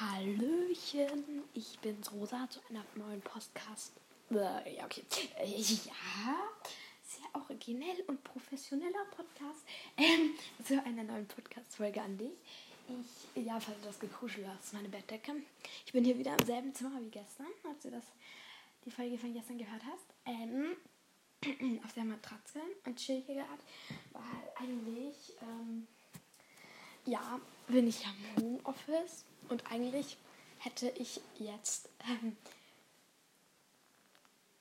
Hallöchen, ich bin's Rosa zu einer neuen Podcast. Äh, ja, okay. Äh, ja, sehr originell und professioneller Podcast. Ähm, zu einer neuen Podcast-Folge an dich. Ich, ja, falls du das Gekuschel hast, meine Bettdecke. Ich bin hier wieder im selben Zimmer wie gestern, als du das, die Folge von gestern gehört hast. Ähm, auf der Matratze und chill hier gerade, weil eigentlich, ähm, ja, bin ich am Homeoffice und eigentlich hätte ich jetzt ähm,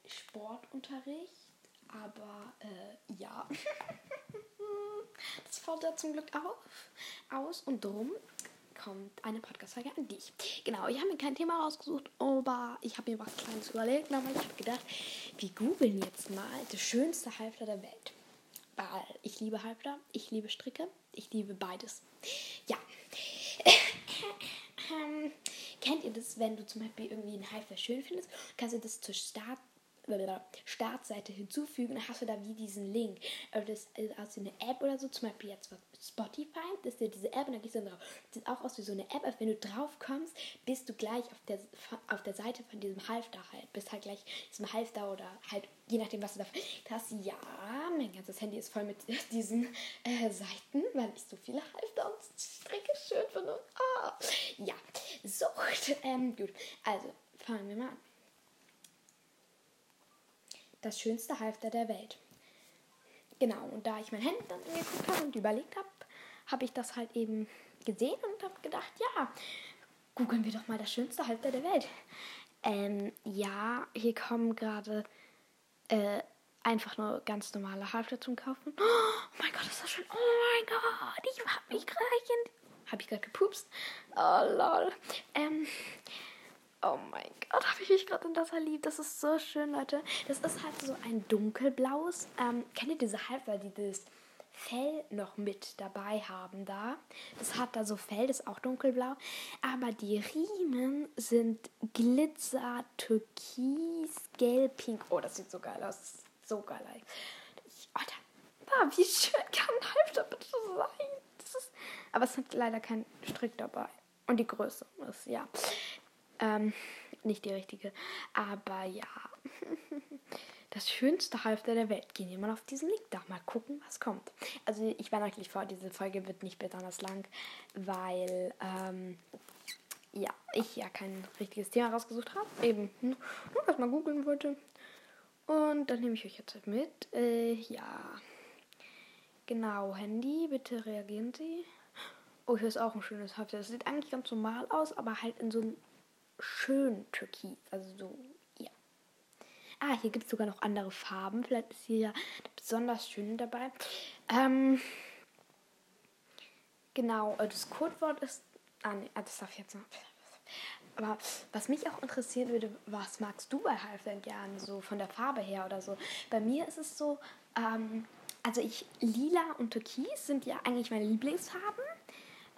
Sportunterricht, aber äh, ja, das fällt ja zum Glück auf, aus und drum kommt eine Podcast-Folge an dich. Genau, ich habe mir kein Thema rausgesucht, aber ich habe mir was Kleines überlegt, aber ich habe gedacht, wir googeln jetzt mal das schönste Halfter der Welt. Weil ich liebe Halfter, ich liebe Stricke, ich liebe beides. Ja. ähm, kennt ihr das, wenn du zum Beispiel irgendwie einen Halfter schön findest, kannst du das zur Start Startseite hinzufügen, dann hast du da wie diesen Link. Aber das ist aus wie eine App oder so, zum Beispiel jetzt Spotify, das ist ja diese App und dann gehst du drauf. Das sieht auch aus wie so eine App, aber wenn du drauf kommst, bist du gleich auf der, auf der Seite von diesem Halfter halt. Bist halt gleich diesem Halfter oder halt, je nachdem, was du da hast. Ja, mein ganzes Handy ist voll mit diesen äh, Seiten, weil ich so viele Halfter und Strecke schön finde. Oh. Ja, so, ähm, gut. Also, fangen wir mal an das schönste Halfter der Welt. Genau, und da ich mein Handy dann angeguckt habe und überlegt habe, habe ich das halt eben gesehen und habe gedacht, ja, googeln wir doch mal das schönste Halfter der Welt. Ähm, ja, hier kommen gerade äh, einfach nur ganz normale Halfter zum Kaufen. Oh mein Gott, ist das schön. Oh mein Gott, ich habe mich gerade Habe ich gerade gepupst? Oh lol. Ähm, Oh mein Gott, habe ich mich gerade in das verliebt. Das ist so schön, Leute. Das ist halt so ein dunkelblaues. Ähm, kennt ihr diese Halfter, die das Fell noch mit dabei haben da? Das hat da so Fell, das ist auch dunkelblau. Aber die Riemen sind Glitzer, Türkis, Gelb, Pink. Oh, das sieht so geil aus. So geil aus. Da, ah, wie schön kann ein Halfter bitte sein? Ist, aber es hat leider kein Strick dabei. Und die Größe ist, ja. Ähm, nicht die richtige. Aber ja. Das schönste Halfter der Welt. Gehen wir mal auf diesen Link da. Mal gucken, was kommt. Also ich war natürlich vor, diese Folge wird nicht besonders lang, weil ähm, ja, ich ja kein richtiges Thema rausgesucht habe. Eben nur was mal googeln wollte. Und dann nehme ich euch jetzt mit. Äh, ja. Genau, Handy, bitte reagieren Sie. Oh, hier ist auch ein schönes Halfter. Das sieht eigentlich ganz normal aus, aber halt in so einem schön türkis. Also so, ja. Ah, hier gibt es sogar noch andere Farben. Vielleicht ist hier ja besonders schön dabei. Ähm, genau, äh, das Codewort ist. Ah, nee, ah, das darf ich jetzt noch. Aber was mich auch interessieren würde, was magst du bei Halfdan gern, so von der Farbe her oder so? Bei mir ist es so, ähm, also ich, lila und türkis sind ja eigentlich meine Lieblingsfarben.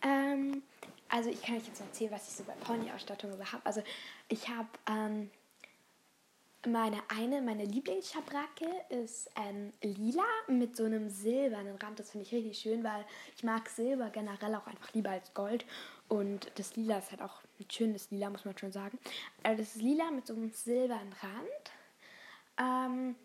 Ähm, also ich kann euch jetzt erzählen, was ich so bei Pony-Ausstattung habe. Also ich habe ähm, meine eine, meine Lieblingsschabracke ist ähm, lila mit so einem silbernen Rand. Das finde ich richtig schön, weil ich mag Silber generell auch einfach lieber als Gold. Und das Lila ist halt auch ein schönes Lila, muss man schon sagen. Also das ist lila mit so einem silbernen Rand. Ähm,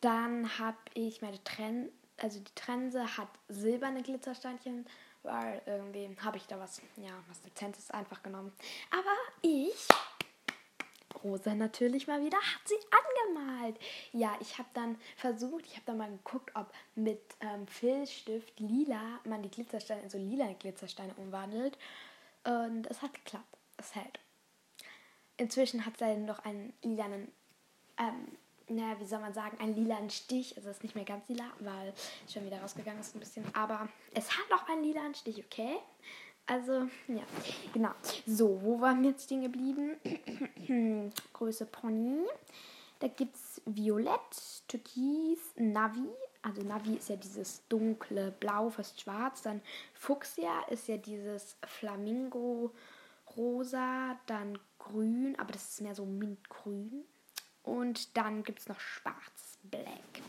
dann habe ich meine Trense, also die Trense hat silberne Glitzersteinchen weil irgendwie habe ich da was, ja, was Dezentes einfach genommen. Aber ich, Rosa natürlich mal wieder, hat sie angemalt. Ja, ich habe dann versucht, ich habe dann mal geguckt, ob mit ähm, Filzstift lila man die Glitzersteine in so lila Glitzersteine umwandelt. Und es hat geklappt. Es hält. Inzwischen hat sie noch einen lilanen ähm, naja, wie soll man sagen, einen lilanen Stich. Also es ist nicht mehr ganz lila, weil schon wieder rausgegangen ist ein bisschen. Aber es hat auch einen lilanen Stich, okay? Also, ja, genau. So, wo waren wir jetzt stehen geblieben? Größe Pony. Da gibt es Violett, Türkis, Navi. Also Navi ist ja dieses dunkle Blau, fast schwarz. Dann Fuchsia ist ja dieses Flamingo rosa. Dann Grün, aber das ist mehr so mintgrün. Und dann gibt es noch Schwarz, Black.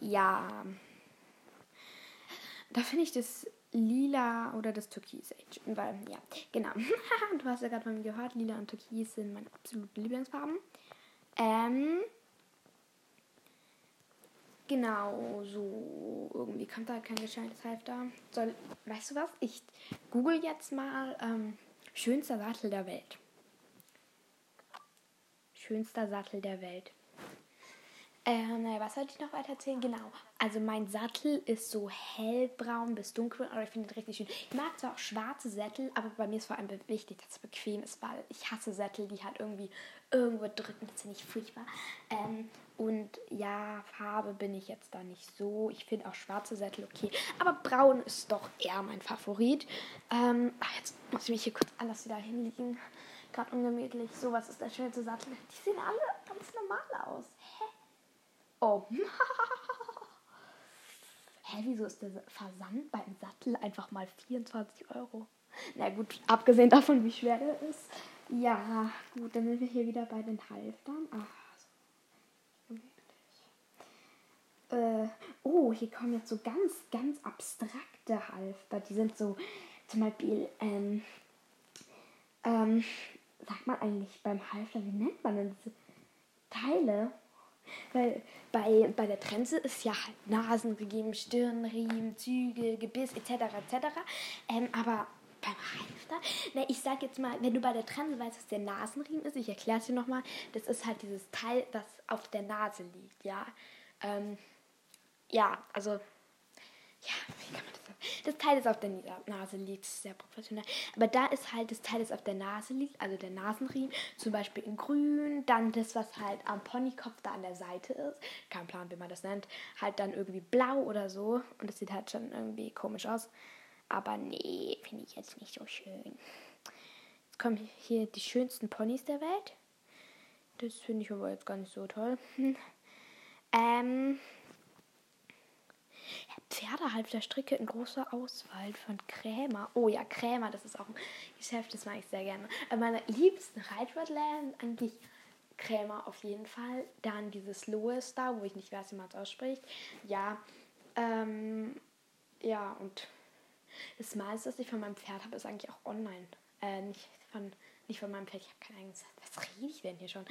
Ja. Da finde ich das lila oder das Türkis. Weil, ja, genau. du hast ja gerade von mir gehört, lila und Türkis sind meine absoluten Lieblingsfarben. Ähm, genau, so irgendwie kommt da kein gescheites Halfter. Soll, weißt du was? Ich google jetzt mal ähm, schönster Sattel der Welt. Schönster Sattel der Welt. Ähm, naja, was sollte ich noch weiter erzählen? Genau. Also mein Sattel ist so hellbraun bis dunkelbraun, aber ich finde es richtig schön. Ich mag zwar auch schwarze Sättel, aber bei mir ist vor allem wichtig, dass es bequem ist, weil ich hasse Sättel, die halt irgendwie irgendwo drücken. Das finde ich furchtbar. Ähm, und ja, Farbe bin ich jetzt da nicht so. Ich finde auch schwarze Sättel okay. Aber braun ist doch eher mein Favorit. Ähm, ach, jetzt muss ich mich hier kurz alles wieder hinlegen. Gerade ungemütlich. So, was ist der schönste Sattel? Die sehen alle ganz normal aus. Hä? Oh. Hä, wieso ist der Versand beim Sattel einfach mal 24 Euro? Na gut, abgesehen davon, wie schwer der ist. Ja, gut, dann sind wir hier wieder bei den Halftern. Ach, so äh, oh, hier kommen jetzt so ganz, ganz abstrakte Halfter. Die sind so, zum Beispiel, ähm, ähm, sagt man eigentlich beim Halfter, wie nennt man denn diese Teile? Weil bei, bei der Trense ist ja halt Nasenriemen, Stirnriemen, Züge, Gebiss etc. etc. Ähm, aber beim Halfter, ne, ich sag jetzt mal, wenn du bei der Trense weißt, was der Nasenriemen ist, ich erkläre es dir nochmal, das ist halt dieses Teil, das auf der Nase liegt, ja. Ähm, ja, also, ja, wie kann man das das Teil, das auf der Nase liegt, ist sehr professionell. Aber da ist halt das Teil, das auf der Nase liegt, also der Nasenriemen, zum Beispiel in grün, dann das, was halt am Ponykopf da an der Seite ist, kein Plan, wie man das nennt, halt dann irgendwie blau oder so. Und das sieht halt schon irgendwie komisch aus. Aber nee, finde ich jetzt nicht so schön. Jetzt kommen hier die schönsten Ponys der Welt. Das finde ich aber jetzt gar nicht so toll. ähm, Pferdehalfter-Stricke in großer Auswahl von Krämer. Oh ja, Krämer, das ist auch ein Geschäft, das mag ich sehr gerne. Aber meine liebsten sind eigentlich Krämer auf jeden Fall. Dann dieses Lois da, wo ich nicht weiß, wie man es ausspricht. Ja, ähm, ja, und das meiste, was ich von meinem Pferd habe, ist eigentlich auch online. Äh, nicht von, nicht von meinem Pferd, ich habe kein eigenes. Was rede ich denn hier schon?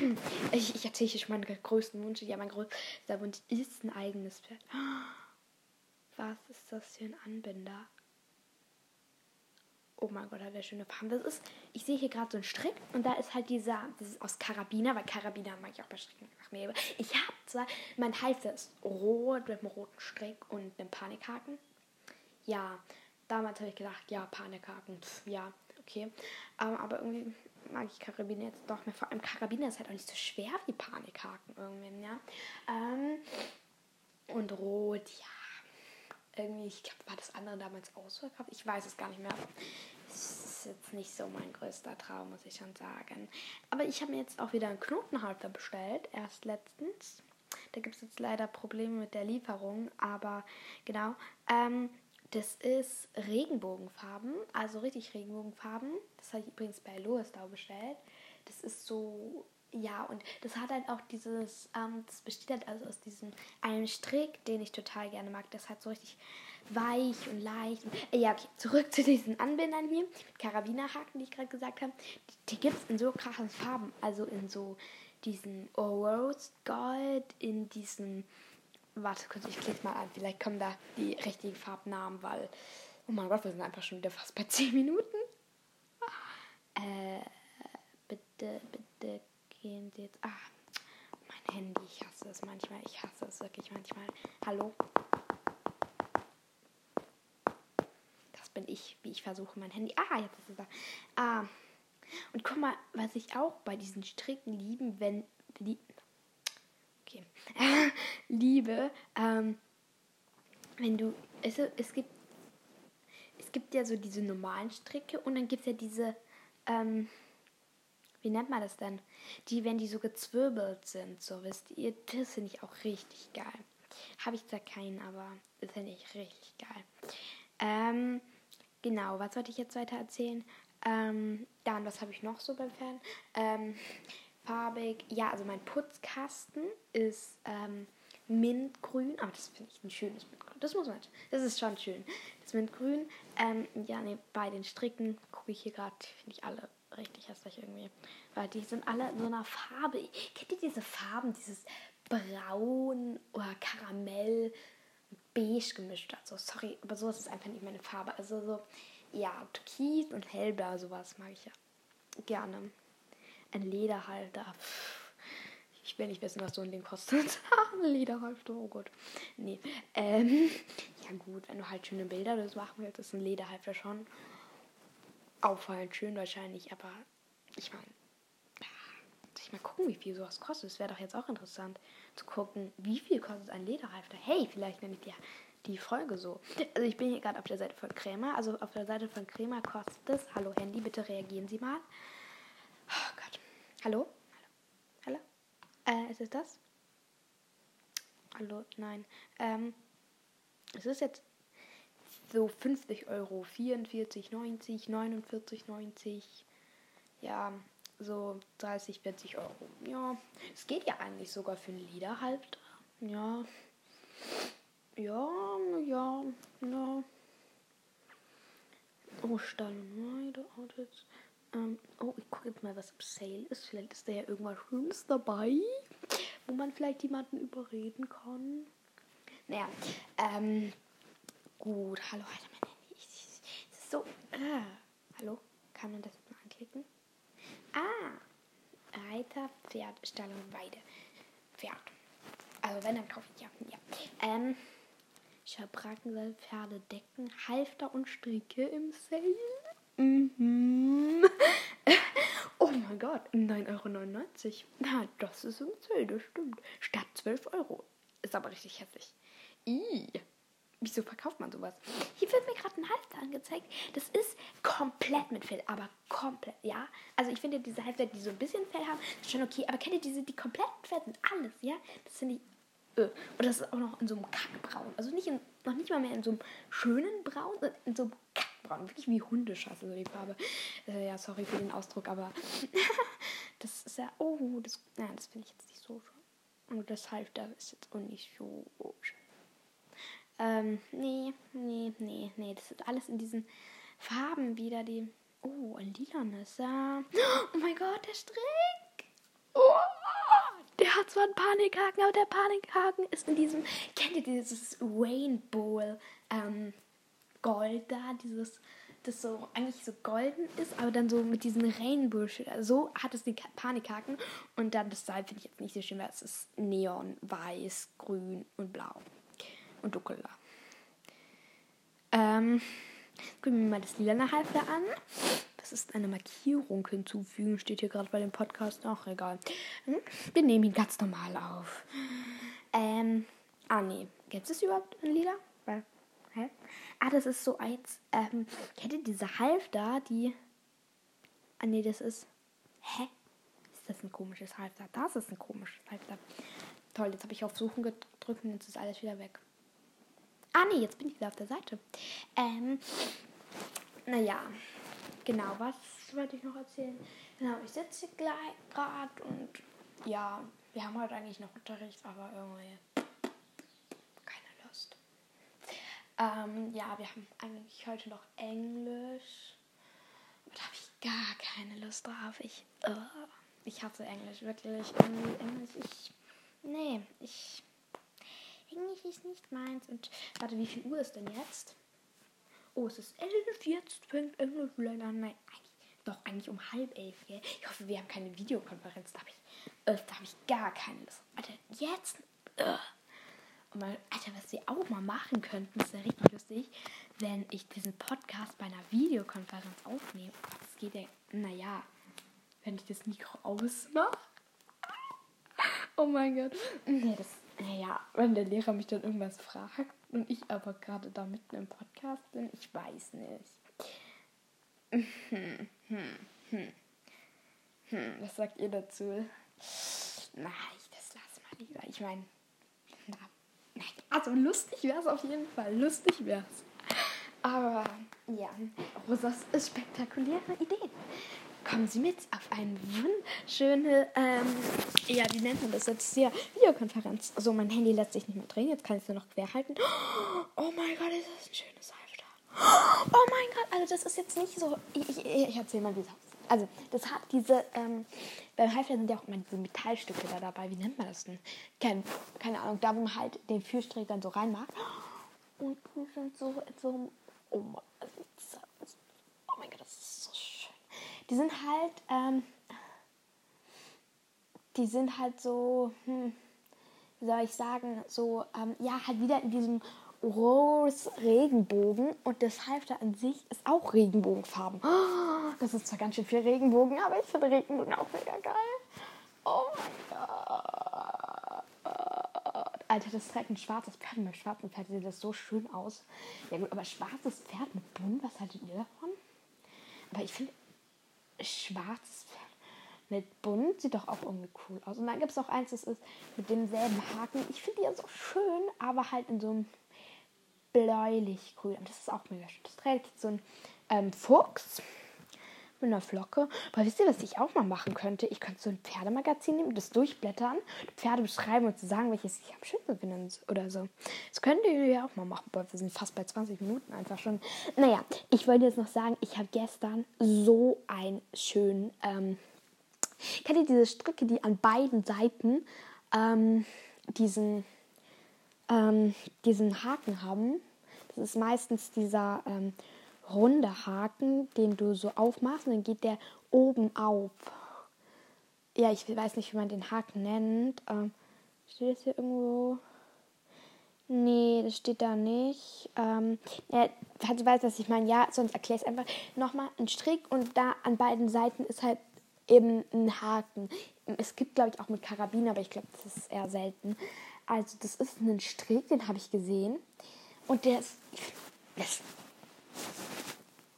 Ähm, ich, ich erzähle hier schon meinen größten Wunsch. Ja, mein größter Wunsch ist ein eigenes Pferd. Was ist das für ein Anbinder? Oh mein Gott, hat der schöne Farben. Das ist, ich sehe hier gerade so einen Strick und da ist halt dieser, das ist aus Karabiner, weil Karabiner mag ich auch bei Stricken einfach mehr. Ich habe zwar, mein Halfter ist rot mit einem roten Strick und einem Panikhaken. Ja, damals habe ich gedacht, ja, Panikhaken, pf, ja, okay. Ähm, aber irgendwie mag ich Karabiner jetzt doch mehr. Vor allem Karabiner ist halt auch nicht so schwer wie Panikhaken irgendwie, ja. Ähm, und rot, ja irgendwie, ich glaube, war das andere damals ausverkauft? Ich weiß es gar nicht mehr. Es ist jetzt nicht so mein größter Traum, muss ich schon sagen. Aber ich habe mir jetzt auch wieder einen Knotenhalter bestellt, erst letztens. Da gibt es jetzt leider Probleme mit der Lieferung, aber genau. Ähm, das ist Regenbogenfarben, also richtig Regenbogenfarben. Das habe ich übrigens bei Lois da bestellt. Das ist so ja, und das hat halt auch dieses, ähm, das besteht halt also aus diesem einen Strick, den ich total gerne mag. Das hat so richtig weich und leicht. Und, äh, ja, okay, zurück zu diesen Anbindern hier, Karabinerhaken, die ich gerade gesagt habe. Die, die gibt es in so krassen Farben. Also in so diesen Rose Gold, in diesen, warte kurz, ich klicke mal an, vielleicht kommen da die richtigen Farbnamen, weil, oh mein Gott, wir sind einfach schon wieder fast bei 10 Minuten. Äh, bitte, bitte gehen Sie jetzt. Ah, mein Handy. Ich hasse es manchmal. Ich hasse es wirklich manchmal. Hallo? Das bin ich, wie ich versuche, mein Handy. Ah, jetzt ist es da. Ah. Und guck mal, was ich auch bei diesen Stricken lieben, wenn. Lieb, okay. liebe, ähm, wenn du. Es, es gibt. Es gibt ja so diese normalen Stricke und dann gibt es ja diese. Ähm, wie nennt man das denn? Die, wenn die so gezwirbelt sind, so wisst ihr, das finde ich auch richtig geil. Habe ich zwar keinen, aber das finde ich richtig geil. Ähm, genau, was wollte ich jetzt weiter erzählen? Ähm, dann, was habe ich noch so beim Fern? Ähm, farbig, ja, also mein Putzkasten ist ähm, Mintgrün, aber das finde ich ein schönes Mintgrün. Das muss man, das ist schon schön. Das Mintgrün, ähm, ja, nee, bei den Stricken gucke ich hier gerade, finde ich alle richtig hässlich irgendwie. Weil die sind alle in so einer Farbe. Kennt ihr diese Farben, dieses Braun oder Karamell, Beige gemischt? Also, sorry, aber sowas ist einfach nicht meine Farbe. Also so, ja, Türkis und Hellblau, sowas mag ich ja gerne. Ein Lederhalter. Ich will nicht wissen, was so ein Ding kostet. Lederhalter, oh Gott. Nee. Ähm, ja gut, wenn du halt schöne Bilder das machen willst, ist ein Lederhalter schon auffallend schön wahrscheinlich, aber ich meine, ich mal gucken, wie viel sowas kostet. Es wäre doch jetzt auch interessant zu gucken, wie viel kostet ein Lederhalfter. Hey, vielleicht nenne ich dir die Folge so. Also ich bin hier gerade auf der Seite von Krämer. Also auf der Seite von Krämer kostet es. Hallo Handy, bitte reagieren Sie mal. Hallo? Hallo? Hallo? Äh, ist es das? Hallo? Nein. Ähm, es ist jetzt so 50 Euro, 44,90, 49,90. Ja, so 30, 40 Euro. Ja, es geht ja eigentlich sogar für einen Lederhalfter. Ja. Ja, ja, ja. Oh, Stall und Weide, Audits. Ähm, oh, ich gucke jetzt mal, was im Sale ist. Vielleicht ist da ja irgendwas Schönes dabei, wo man vielleicht jemanden überreden kann. Naja, ähm, gut. Hallo, Alter, mein Handy. Ich, ich, ist so. Äh, hallo? Kann man das mal anklicken? Ah, Reiter, Pferd, Stall und Weide. Pferd. Also wenn, dann kaufe ich ja. ja. Ähm, Schabrackenseil, Pferde, Decken, Halfter und Stricke im Sale. Mhm. oh mein Gott, 9,99 Euro. Na, das ist im Sale, das stimmt. Statt 12 Euro. Ist aber richtig hässlich. Ih. Wieso verkauft man sowas? Hier wird mir gerade ein Halfter angezeigt. Das ist komplett mit Fell, aber komplett, ja. Also ich finde diese Halfter, die so ein bisschen Fell haben, ist schon okay. Aber kennt ihr diese, die komplett Fell sind? Alles, ja? Das finde ich. Äh. Und das ist auch noch in so einem Kackbraun. Also nicht in, noch nicht mal mehr in so einem schönen Braun, sondern in so einem Kackbraun. Wirklich wie Hundescheiße, so die Farbe. Äh, ja, sorry für den Ausdruck, aber das ist ja. Oh, das, ja, das finde ich jetzt nicht so schön. Und das Halfter ist jetzt auch nicht so schön. Ähm, nee, nee, nee, nee. Das ist alles in diesen Farben wieder, die. Oh, ein lilanes. Ja. Oh mein Gott, der Strick! Oh, der hat zwar einen Panikhaken, aber der Panikhaken ist in diesem. Kennt ihr dieses Rainbow ähm, Gold da? Dieses. Das so eigentlich so golden ist, aber dann so mit diesem Rainbow. So hat es den Panikhaken. Und dann das Seil finde ich jetzt nicht so schön, weil es ist neon, weiß, grün und blau und dunkler. Ähm, gucken wir mal das lila Halfter an. Das ist eine Markierung hinzufügen, steht hier gerade bei dem Podcast. Ach, egal. Hm? Wir nehmen ihn ganz normal auf. Ähm, ah, nee. Gibt es überhaupt ein lila? Weil, hä? Ah, das ist so eins. Ähm, kennt ihr diese Halfter, die. Ah, nee, das ist. Hä? Ist das ein komisches Halfter? Das ist ein komisches Halfter. Toll, jetzt habe ich auf Suchen gedrückt und jetzt ist alles wieder weg. Ah, nee, jetzt bin ich wieder auf der Seite. Ähm, naja, genau, was wollte ich noch erzählen? Genau, ich sitze gleich gerade und ja, wir haben heute eigentlich noch Unterricht, aber irgendwie keine Lust. Ähm, ja, wir haben eigentlich heute noch Englisch. Da habe ich gar keine Lust drauf. Ich, uh, ich hasse Englisch, wirklich. Englisch, ich, nee, ich Englisch ist nicht meins. Und warte, wie viel Uhr ist denn jetzt? Oh, es ist elf. Jetzt fängt Englisch leider an. Nein, eigentlich, doch eigentlich um halb elf. Gell? Ich hoffe, wir haben keine Videokonferenz. Da habe ich, äh, hab ich gar keine Lust. Alter, jetzt. Äh. Mal, Alter, was sie auch mal machen könnten, ist ja richtig lustig, wenn ich diesen Podcast bei einer Videokonferenz aufnehme. Das geht ja, naja, wenn ich das Mikro ausmache. Oh mein Gott. Nee, das naja, wenn der Lehrer mich dann irgendwas fragt und ich aber gerade da mitten im Podcast bin, ich weiß nicht. Hm, hm, hm. Hm, was sagt ihr dazu? Nein, das lass mal lieber. Ich meine, also lustig wäre es auf jeden Fall. Lustig wäre es. Aber ja, Rosas spektakuläre Ideen. kommen Sie mit auf eine wunderschöne, ähm, ja, wie nennt man das jetzt hier? Videokonferenz. Also mein Handy lässt sich nicht mehr drehen, jetzt kann ich es nur noch quer halten. Oh mein Gott, ist das ein schönes Halfter. Oh mein Gott, also das ist jetzt nicht so. Ich, ich, ich erzähl mal, wie es aussieht. Also, das hat diese, ähm, beim Halfter sind ja auch immer diese Metallstücke da dabei. Wie nennt man das denn? Keine, keine Ahnung, da wo man halt den Führstrich dann so reinmacht. Und die sind so so oh mein, oh mein Gott, das ist so schön. Die sind halt, ähm, die sind halt so, hm, wie soll ich sagen, so, ähm, ja, halt wieder in diesem Rose Regenbogen und das Halfter an sich ist auch Regenbogenfarben. Das ist zwar ganz schön viel Regenbogen, aber ich finde Regenbogen auch mega geil. Oh mein Gott. Alter, das trägt ein schwarzes Pferd. Mit schwarzen Pferd sieht das so schön aus. Ja gut, aber schwarzes Pferd mit bunt, was haltet ihr davon? Aber ich finde, schwarzes Pferd mit bunt sieht doch auch irgendwie cool aus. Und dann gibt es auch eins, das ist mit demselben Haken. Ich finde die ja so schön, aber halt in so einem bläulich-grün. Das ist auch mega schön. Das trägt so ein ähm, Fuchs mit einer Flocke. Aber wisst ihr, was ich auch mal machen könnte? Ich könnte so ein Pferdemagazin nehmen, das durchblättern, Pferde beschreiben und zu sagen, welches ich am schönsten finde oder so. Das könnt ihr ja auch mal machen. Aber wir sind fast bei 20 Minuten einfach schon. Naja, ich wollte jetzt noch sagen, ich habe gestern so einen schönen. Ähm, kennt ihr diese Stricke, die an beiden Seiten ähm, diesen ähm, diesen Haken haben. Das ist meistens dieser ähm, runde Haken, den du so aufmachst und dann geht der oben auf. Ja, ich weiß nicht, wie man den Haken nennt. Ähm, steht das hier irgendwo? Nee, das steht da nicht. Ähm, ja, falls du weißt, was ich meine, ja, sonst erkläre ich es einfach nochmal. Ein Strick und da an beiden Seiten ist halt eben ein Haken. Es gibt, glaube ich, auch mit Karabiner, aber ich glaube, das ist eher selten. Also das ist ein Strick, den habe ich gesehen. Und der ist, der ist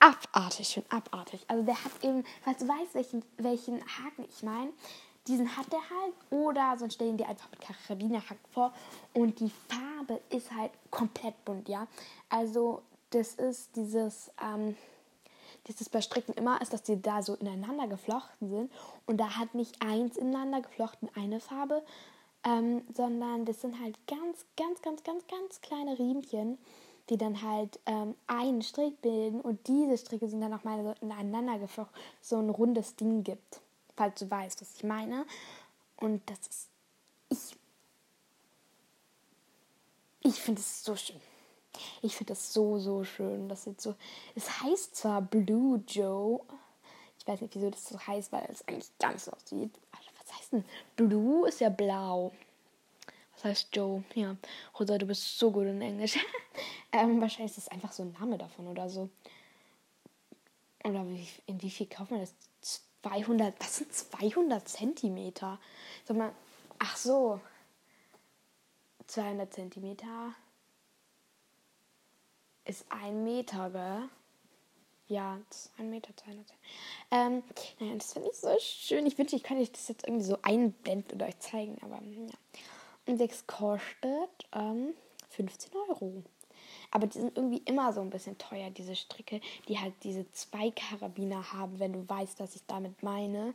abartig, schon abartig. Also der hat eben, falls du weißt, welchen, welchen Haken ich meine, diesen hat der halt. Oder sonst stellen die einfach mit Karabinerhaken vor. Und die Farbe ist halt komplett bunt, ja. Also das ist dieses, ähm, dieses bei Stricken immer ist, dass die da so ineinander geflochten sind. Und da hat nicht eins ineinander geflochten eine Farbe, ähm, sondern das sind halt ganz, ganz, ganz, ganz, ganz kleine Riemchen, die dann halt ähm, einen Strick bilden und diese Stricke sind dann nochmal so ineinander geflochten, so ein rundes Ding gibt, falls du weißt, was ich meine. Und das ist, ich, ich finde es so schön. Ich finde das so, so schön. Das sieht so, es heißt zwar Blue Joe, ich weiß nicht, wieso das so heißt, weil es eigentlich ganz so aussieht heißt denn? Blue ist ja blau. Was heißt Joe? Ja. Rosa, du bist so gut in Englisch. ähm, wahrscheinlich ist das einfach so ein Name davon oder so. Oder wie, in wie viel kauft man das? 200, was sind 200 Zentimeter? Sag mal, ach so. 200 Zentimeter ist ein Meter, gell? Ja, das ist ein Meter 200. Ähm, naja, das finde ich so schön. Ich wünschte, ich könnte euch das jetzt irgendwie so einblenden oder euch zeigen, aber ja. Und das kostet ähm, 15 Euro. Aber die sind irgendwie immer so ein bisschen teuer, diese Stricke, die halt diese zwei Karabiner haben, wenn du weißt, was ich damit meine.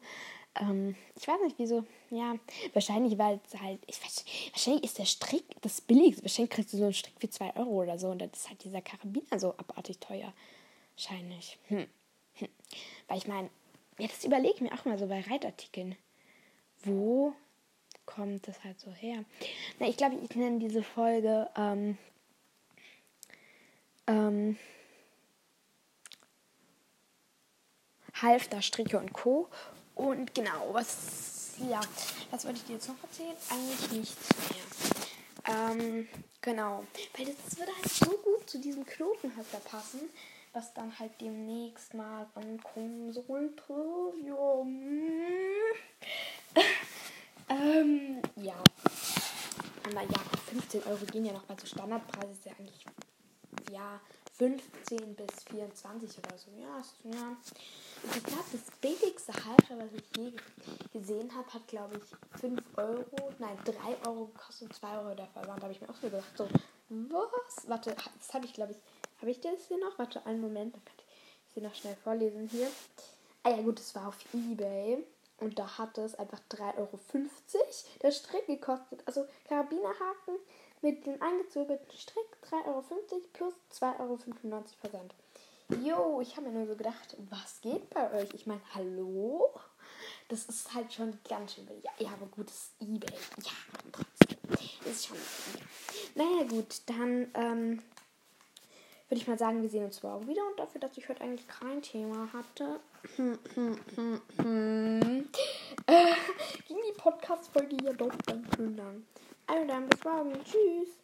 Ähm, ich weiß nicht, wieso. Ja, wahrscheinlich, weil es halt. Ich weiß, wahrscheinlich ist der Strick das billigste. Wahrscheinlich kriegst du so einen Strick für 2 Euro oder so. Und dann ist halt dieser Karabiner so abartig teuer. Wahrscheinlich. Hm. Hm. Weil ich meine, ja, das überlege ich mir auch mal so bei Reitartikeln. Wo kommt das halt so her? Na, ich glaube, ich nenne diese Folge ähm, ähm, Halfter, Stricke und Co. Und genau, was, ja, was wollte ich dir jetzt noch erzählen? Eigentlich nichts mehr. Ähm, genau, weil das würde halt so gut zu diesem Knotenhalfter passen was dann halt demnächst mal sollte. Ja. ähm, ja. Naja, 15 Euro gehen ja noch bei so Standardpreis ist ja eigentlich ja 15 bis 24 oder so. Ja, ist, ja. Ich glaube, das billigste Halter, was ich je gesehen habe, hat glaube ich 5 Euro, nein 3 Euro gekostet, 2 Euro der Versand. Da habe ich mir auch so gedacht, so, was? Warte, das habe ich glaube ich habe ich das hier noch? Warte, einen Moment, dann kann ich sie noch schnell vorlesen hier. Ah ja gut, es war auf Ebay. Und da hat es einfach 3,50 Euro der Strick gekostet. Also Karabinerhaken mit dem eingezögerten Strick 3,50 Euro plus 2,95 Euro Versand. Jo, ich habe mir nur so gedacht, was geht bei euch? Ich meine, hallo? Das ist halt schon ganz schön billig. Ja, aber gut, das ist Ebay. Ja, trotzdem. Ist schon. Ja. Naja, gut, dann ähm, würde ich mal sagen, wir sehen uns morgen wieder. Und dafür, dass ich heute eigentlich kein Thema hatte, ging die Podcast-Folge ja doch ganz schön lang. Also dann bis morgen. Tschüss.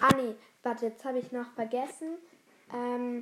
Ah, nee, warte, jetzt habe ich noch vergessen. Ähm,